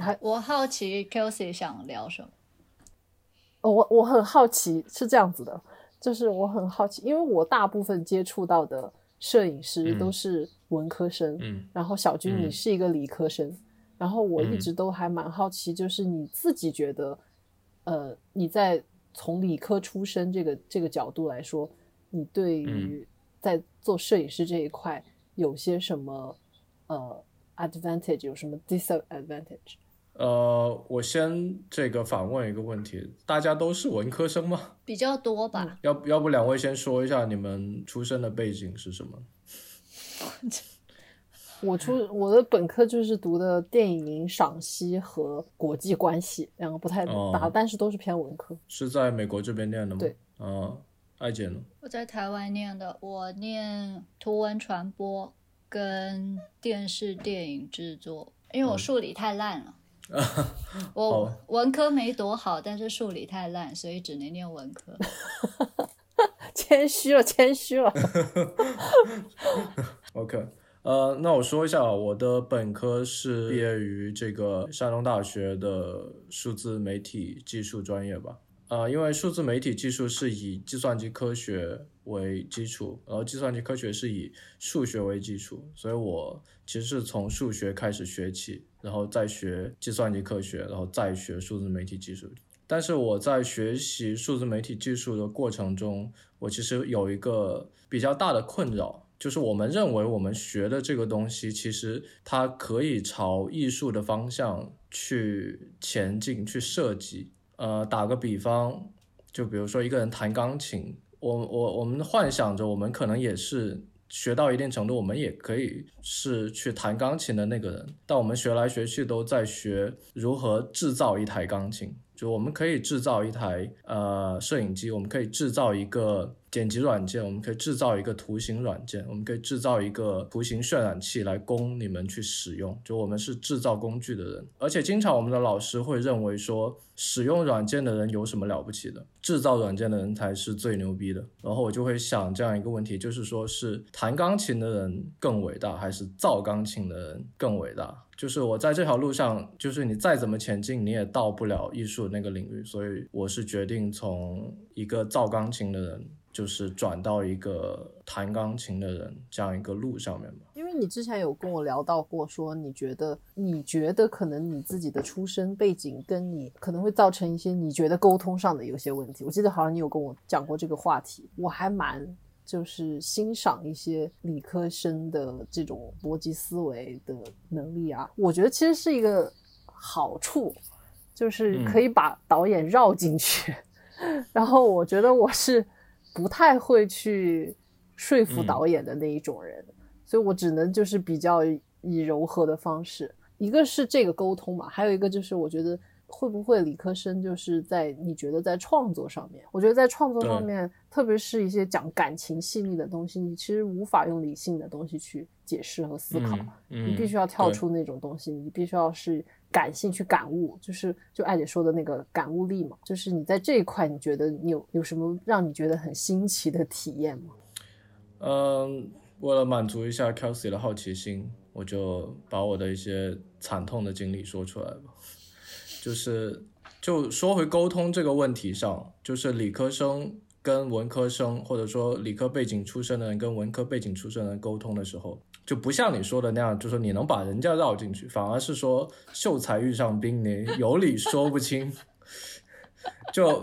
还我好奇 Kelsey 想聊什么？哦我我很好奇是这样子的，就是我很好奇，因为我大部分接触到的摄影师嗯。都是文科生，嗯。然后小军你嗯是一个理科生，然后我一嗯直都还蛮好奇，就是你自己觉得，呃，你在从理科出身这个这个角度来说，你对嗯。于在做摄影师这一块有些什么呃 advantage，有什么 disadvantage？呃，我先这个反问一个问题：大家都是文科生吗？比较多吧。要不要不两位先说一下你们出生的背景是什么？我出我的本科就是读的电影赏析和国际关系，两个不太哦搭，但是都是偏文科。是在美国这边念的吗？对。啊、艾姐呢？我在台湾念的，我念图文传播跟电视电影制作，因为我数理太烂了。我哦文科没读好，但是数理太烂，所以只能念文科。谦虚了，谦虚了。OK，呃，那我说一下，我的本科是毕业于这个山东大学的数字媒体技术专业吧。呃，因为数字媒体技术是以计算机科学为基础，然后计算机科学是以数学为基础，所以我其实是从数学开始学起，然后再学计算机科学，然后再学数字媒体技术。但是我在学习数字媒体技术的过程中，我其实有一个比较大的困扰，就是我们认为我们学的这个东西，其实它可以朝艺术的方向去前进、去设计。呃，打个比方，就比如说一个人弹钢琴，我我我们幻想着我们可能也是学到一定程度，我们也可以是去弹钢琴的那个人，但我们学来学去都在学如何制造一台钢琴。就我们可以制造一台呃摄影机，我们可以制造一个剪辑软件，我们可以制造一个图形软件，我们可以制造一个图形渲染器来供你们去使用。就我们是制造工具的人，而且经常我们的老师会认为说，使用软件的人有什么了不起的？制造软件的人才是最牛逼的。然后我就会想这样一个问题，就是说是弹钢琴的人更伟大，还是造钢琴的人更伟大？就是我在这条路上，就是你再怎么前进，你也到不了艺术那个领域，所以我是决定从一个造钢琴的人，就是转到一个弹钢琴的人这样一个路上面吧。因为你之前有跟我聊到过，说你觉得你觉得可能你自己的出身背景跟你可能会造成一些你觉得沟通上的有些问题。我记得好像你有跟我讲过这个话题，我还蛮就是欣赏一些理科生的这种逻辑思维的能力啊。我觉得其实是一个好处，就是可以把导演绕进去。然后我觉得我是不太会去说服嗯导演的那一种人。所以我只能就是比较以柔和的方式，一个是这个沟通嘛，还有一个就是我觉得会不会理科生就是在你觉得在创作上面，我觉得在创作上面，特别是一些讲感情细腻的东西，你其实无法用理性的东西去解释和思考，嗯，你必须要跳出那种东西，你必须要是感性去感悟，就是就艾姐说的那个感悟力嘛，就是你在这一块，你觉得你有有什么让你觉得很新奇的体验吗？嗯，为了满足一下 Kelsey 的好奇心，我就把我的一些惨痛的经历说出来吧。就是，就说回沟通这个问题上，就是理科生跟文科生，或者说理科背景出身的人跟文科背景出身的人沟通的时候，就不像你说的那样，就是你能把人家绕进去，反而是说秀才遇上兵，你有理说不清。就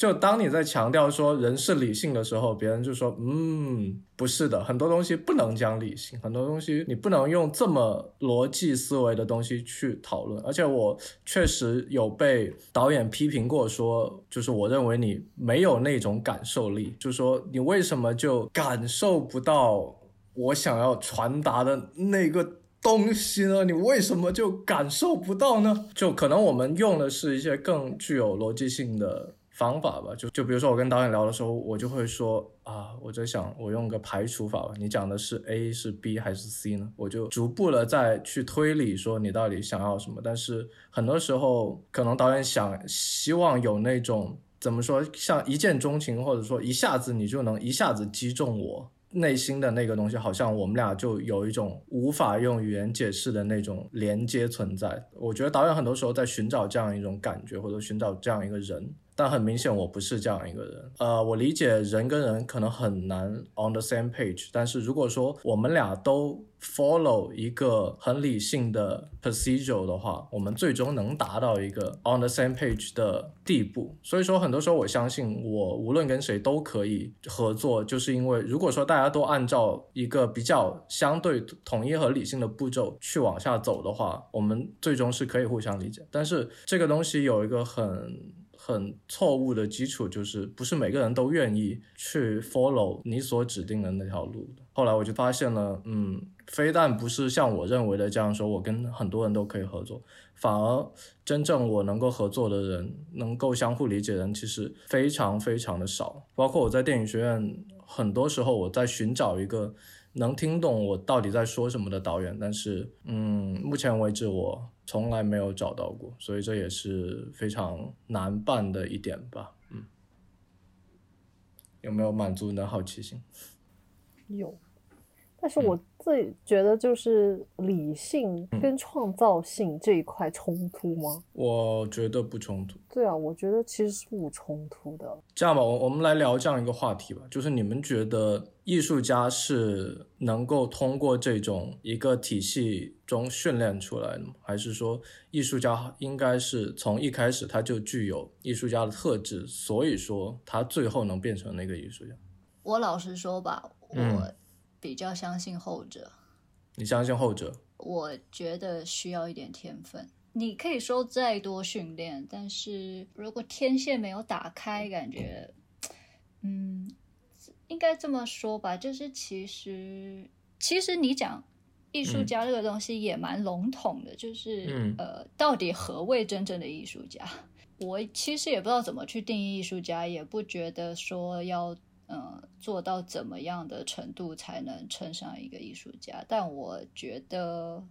就当你在强调说人是理性的时候，别人就说，嗯，不是的，很多东西不能讲理性，很多东西你不能用这么逻辑思维的东西去讨论。而且我确实有被导演批评过说，就是我认为你没有那种感受力，就说你为什么就感受不到我想要传达的那个。东西呢？你为什么就感受不到呢？就可能我们用的是一些更具有逻辑性的方法吧。就就比如说我跟导演聊的时候，我就会说啊，我在想我用个排除法吧。你讲的是 A 是 B 还是 C 呢？我就逐步的再去推理说你到底想要什么。但是很多时候可能导演想希望有那种怎么说，像一见钟情，或者说一下子你就能一下子击中我。内心的那个东西，好像我们俩就有一种无法用语言解释的那种连接存在。我觉得导演很多时候在寻找这样一种感觉，或者寻找这样一个人。但很明显，我不是这样一个人。呃，我理解人跟人可能很难 on the same page，但是如果说我们俩都 follow 一个很理性的 procedure 的话，我们最终能达到一个 on the same page 的地步。所以说，很多时候我相信，我无论跟谁都可以合作，就是因为如果说大家都按照一个比较相对统一和理性的步骤去往下走的话，我们最终是可以互相理解。但是这个东西有一个很。很错误的基础就是，不是每个人都愿意去 follow 你所指定的那条路后来我就发现了，嗯，非但不是像我认为的这样说，我跟很多人都可以合作，反而真正我能够合作的人，能够相互理解的人，其实非常非常的少。包括我在电影学院，很多时候我在寻找一个能听懂我到底在说什么的导演，但是，嗯，目前为止我。从来没有找到过，所以这也是非常难办的一点吧。嗯，有没有满足你的好奇心？有，但是我自己觉得就是理性跟创造性这一块冲突吗？我觉得不冲突。对啊，我觉得其实是不冲突的。这样吧，我我们来聊这样一个话题吧，就是你们觉得？艺术家是能够通过这种一个体系中训练出来的吗？还是说艺术家应该是从一开始他就具有艺术家的特质，所以说他最后能变成那个艺术家？我老实说吧，我比较相信后者。你相信后者？我觉得需要一点天分。你可以说再多训练，但是如果天线没有打开，感觉，嗯。应该这么说吧，就是其实其实你讲艺术家这个东西也蛮笼统的，就是呃，到底何谓真正的艺术家？我其实也不知道怎么去定义艺术家，也不觉得说要呃做到怎么样的程度才能称上一个艺术家。但我觉得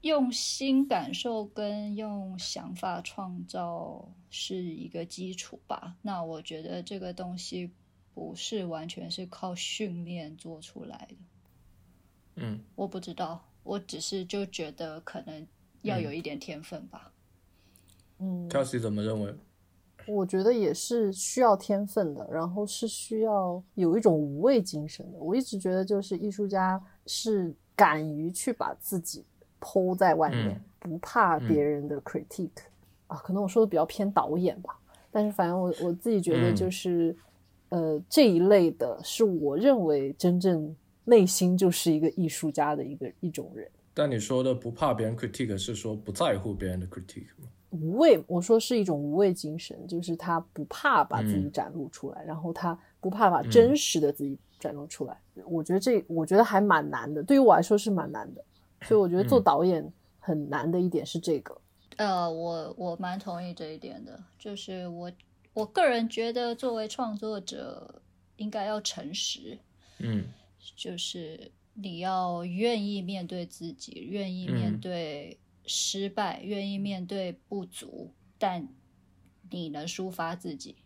用心感受跟用想法创造是一个基础吧。那我觉得这个东西。不是完全是靠训练做出来的，嗯，我不知道，我只是就觉得可能要有一点天分吧，嗯，Kelsey 怎么认为？我觉得也是需要天分的，然后是需要有一种无畏精神的。我一直觉得，就是艺术家是敢于去把自己抛在外面，不怕别人的 critique 啊。可能我说的比较偏导演吧，但是反正我我自己觉得就是。呃，这一类的是我认为真正内心就是一个艺术家的一个一种人。但你说的不怕别人 critique 是说不在乎别人的 critique 吗？无畏，我说是一种无畏精神，就是他不怕把自己展露出来，然后他不怕把真实的自己展露出来。我觉得这，我觉得还蛮难的，对于我来说是蛮难的。所以我觉得做导演很难的一点是这个。呃，我我蛮同意这一点的，就是我。我个人觉得，作为创作者，应该要诚实。嗯，就是你要愿意面对自己，愿意面对失败，愿意面对不足，但你能抒发自己。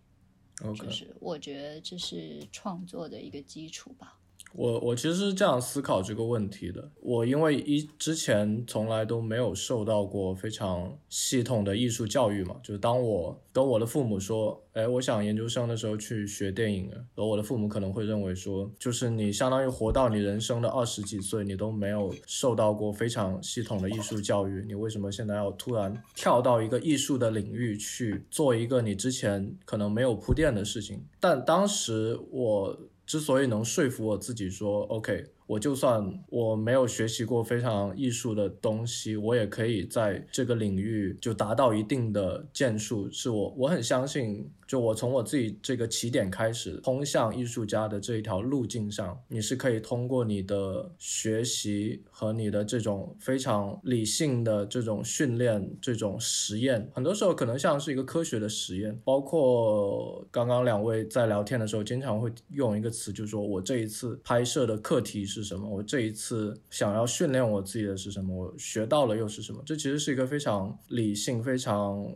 就是我觉得这是创作的一个基础吧。我我其实是这样思考这个问题的。我因为一之前从来都没有受到过非常系统的艺术教育嘛，就是当我跟我的父母说，哎，我想研究生的时候去学电影，然后我的父母可能会认为说，就是你相当于活到你人生的二十几岁，你都没有受到过非常系统的艺术教育，你为什么现在要突然跳到一个艺术的领域去做一个你之前可能没有铺垫的事情？但当时我。之所以能说服我自己说 OK。我就算我没有学习过非常艺术的东西，我也可以在这个领域就达到一定的建树。是我我很相信，就我从我自己这个起点开始，通向艺术家的这一条路径上，你是可以通过你的学习和你的这种非常理性的这种训练、这种实验，很多时候可能像是一个科学的实验。包括刚刚两位在聊天的时候，经常会用一个词，就是说我这一次拍摄的课题。是什么？我这一次想要训练我自己的是什么？我学到了又是什么？这其实是一个非常理性、非常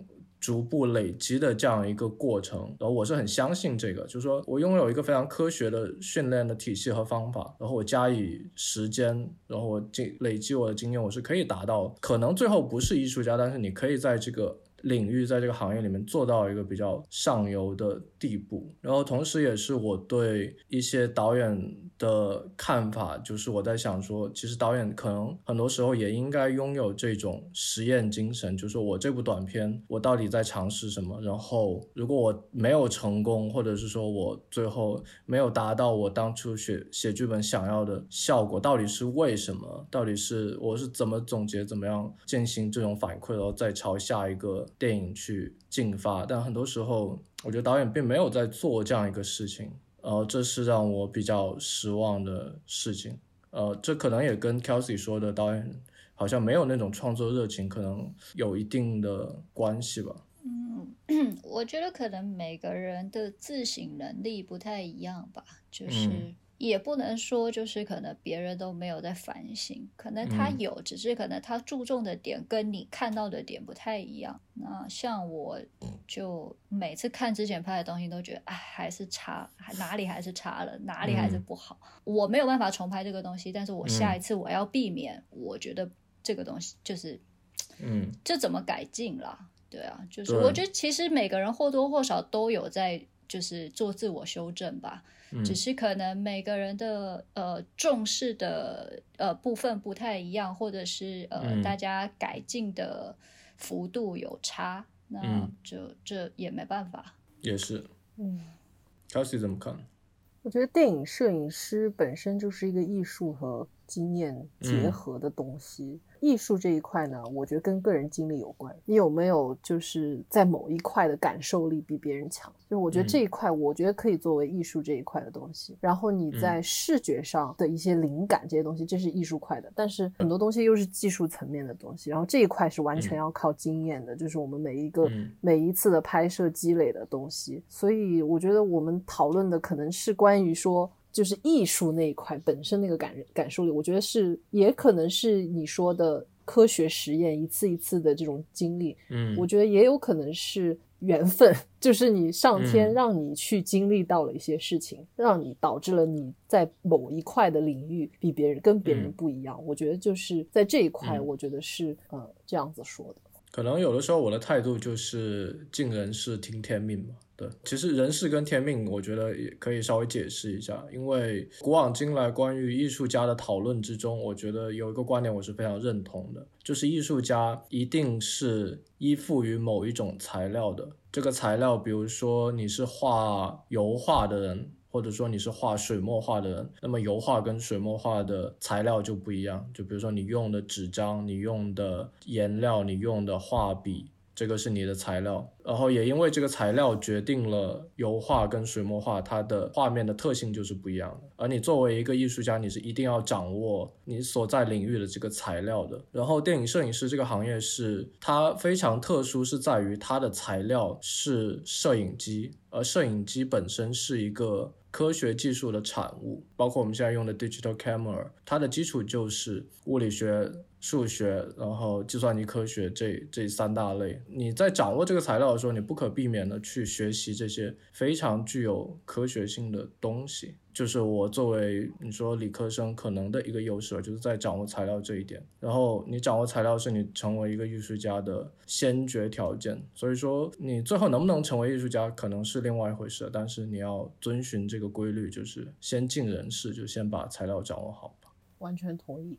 逐步累积的这样一个过程。然后我是很相信这个，就是说我拥有一个非常科学的训练的体系和方法，然后我加以时间，然后我经累积我的经验，我是可以达到，可能最后不是艺术家，但是你可以在这个。领域在这个行业里面做到一个比较上游的地步，然后同时也是我对一些导演的看法，就是我在想说，其实导演可能很多时候也应该拥有这种实验精神，就是我这部短片我到底在尝试什么，然后如果我没有成功，或者是说我最后没有达到我当初写写剧本想要的效果，到底是为什么？到底是我是怎么总结，怎么样进行这种反馈，然后再朝下一个。电影去进发，但很多时候，我觉得导演并没有在做这样一个事情，呃，这是让我比较失望的事情。呃，这可能也跟 Kelsey 说的导演好像没有那种创作热情，可能有一定的关系吧。嗯，我觉得可能每个人的自省能力不太一样吧，就是。也不能说就是可能别人都没有在反省，可能他有，只是可能他注重的点跟你看到的点不太一样。那像我，就每次看之前拍的东西都觉得，哎，还是差，哪里还是差了，哪里还是不好。我没有办法重拍这个东西，但是我下一次我要避免，我觉得这个东西就是，嗯，这怎么改进啦？对啊，就是我觉得其实每个人或多或少都有在就是做自我修正吧。只是可能每个人的呃重视的呃部分不太一样，或者是呃大家改进的幅度有差，那就这也没办法。也是，嗯，Kelsey 怎么看？我觉得电影摄影师本身就是一个艺术和经验结合的东西。艺术这一块呢，我觉得跟个人经历有关。你有没有就是在某一块的感受力比别人强？就我觉得这一块，我觉得可以作为艺术这一块的东西。然后你在视觉上的一些灵感这些东西，这是艺术块的。但是很多东西又是技术层面的东西。然后这一块是完全要靠经验的，就是我们每一个每一次的拍摄积累的东西。所以我觉得我们讨论的可能是关于说。就是艺术那一块本身那个感感受力，我觉得是也可能是你说的科学实验一次一次的这种经历，嗯，我觉得也有可能是缘分，就是你上天让你去经历到了一些事情，让你导致了你在某一块的领域比别人跟别人不一样。我觉得就是在这一块，我觉得是呃这样子说的。可能有的时候我的态度就是尽人事听天命嘛。对，其实人事跟天命，我觉得也可以稍微解释一下。因为古往今来关于艺术家的讨论之中，我觉得有一个观点我是非常认同的，就是艺术家一定是依附于某一种材料的。这个材料，比如说你是画油画的人。或者说你是画水墨画的人，那么油画跟水墨画的材料就不一样。就比如说你用的纸张、你用的颜料、你用的画笔。这个是你的材料，然后也因为这个材料决定了油画跟水墨画它的画面的特性就是不一样的。而你作为一个艺术家，你是一定要掌握你所在领域的这个材料的。然后电影摄影师这个行业是它非常特殊，是在于它的材料是摄影机，而摄影机本身是一个科学技术的产物，包括我们现在用的 digital camera，它的基础就是物理学。数学，然后计算机科学这这三大类，你在掌握这个材料的时候，你不可避免的去学习这些非常具有科学性的东西。就是我作为你说理科生可能的一个优势，就是在掌握材料这一点。然后你掌握材料是你成为一个艺术家的先决条件。所以说你最后能不能成为艺术家，可能是另外一回事。但是你要遵循这个规律，就是先尽人事，就先把材料掌握好吧。完全同意。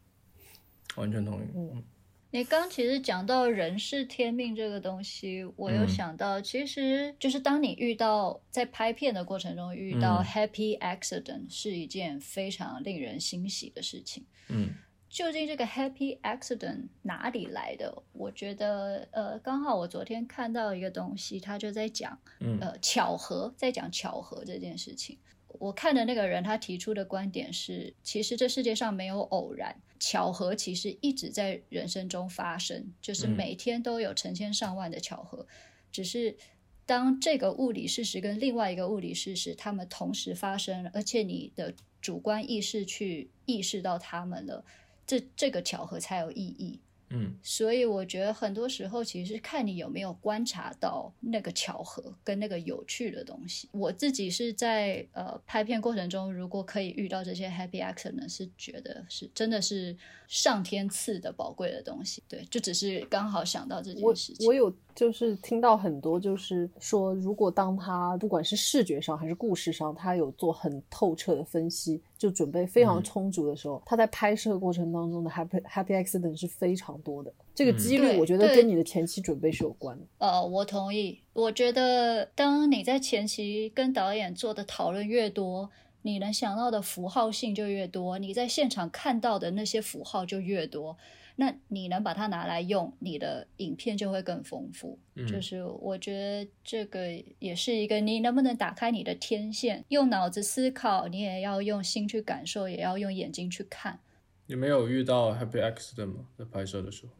完全同意。嗯，你刚其实讲到人是天命这个东西，我有想到，其实就是当你遇到在拍片的过程中遇到 happy accident，是一件非常令人欣喜的事情。嗯，究竟这个 happy accident 哪里来的？我觉得，呃，刚好我昨天看到一个东西，他就在讲，呃，巧合，在讲巧合这件事情。我看的那个人，他提出的观点是，其实这世界上没有偶然，巧合其实一直在人生中发生，就是每天都有成千上万的巧合，只是当这个物理事实跟另外一个物理事实，它们同时发生，而且你的主观意识去意识到它们了，这这个巧合才有意义。嗯所以我觉得很多时候其实是看你有没有观察到那个巧合跟那个有趣的东西。我自己是在呃拍片过程中，如果可以遇到这些 happy accident，是觉得是真的是上天赐的宝贵的东西。对，就只是刚好想到这件事情。我有就是听到很多，就是说，如果当他不管是视觉上还是故事上，他有做很透彻的分析，就准备非常嗯充足的时候，他在拍摄过程当中的 happy happy accident 是非常多的。这个嗯几率，我觉得跟你的前期准备是有关的。呃，我同意。我觉得当你在前期跟导演做的讨论越多，你能想到的符号性就越多，你在现场看到的那些符号就越多。那你能把它拿来用，你的影片就会更丰富。嗯就是我觉得这个也是一个，你能不能打开你的天线，用脑子思考，你也要用心去感受，也要用眼睛去看。你没有遇到 happy accident 吗？在拍摄的时候？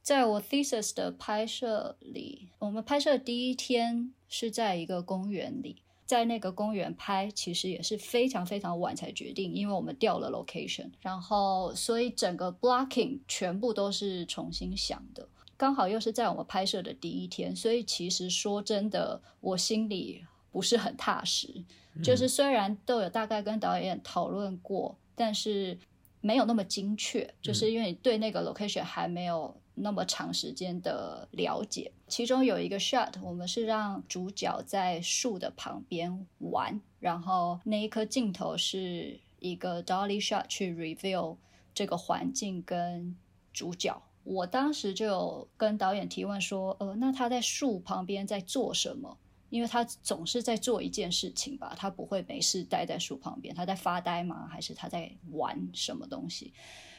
在我 thesis 的拍摄里，我们拍摄第一天是在一个公园里，在那个公园拍，其实也是非常非常晚才决定，因为我们调了 location，然后所以整个 blocking 全部都是重新想的。刚好又是在我们拍摄的第一天，所以其实说真的，我心里不是很踏实。就是虽然都有大概跟导演讨论过，但是没有那么精确，就是因为你对那个 location 还没有那么长时间的了解。其中有一个 shot，我们是让主角在树的旁边玩，然后那一颗镜头是一个 dolly shot 去 reveal 这个环境跟主角。我当时就有跟导演提问说，呃，那他在树旁边在做什么？因为他总是在做一件事情吧，他不会没事待在树旁边，他在发呆吗？还是他在玩什么东西？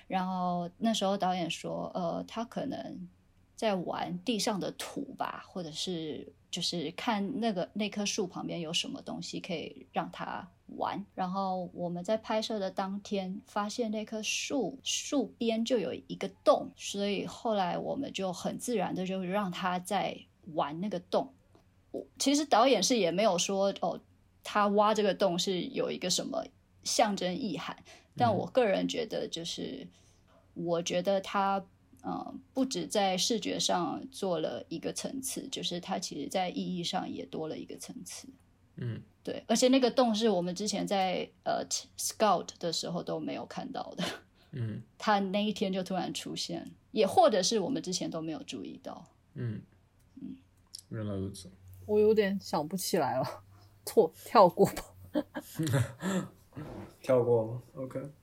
然后那时候导演说，呃，他可能在玩地上的土吧，或者是就是看那个那棵树旁边有什么东西可以让他玩。然后我们在拍摄的当天发现那棵树树边就有一个洞，所以后来我们就很自然的就让他在玩那个洞。我其实导演是也没有说哦，他挖这个洞是有一个什么象征意涵，但我个人觉得就是，我觉得他呃不止在视觉上做了一个层次，就是它其实在意义上也多了一个层次。嗯对，而且那个洞是我们之前在呃 scout 的时候都没有看到的，嗯它那一天就突然出现，也或者是我们之前都没有注意到。嗯嗯，原来如此。我有点想不起来了，错跳过吧。跳过吗？OK。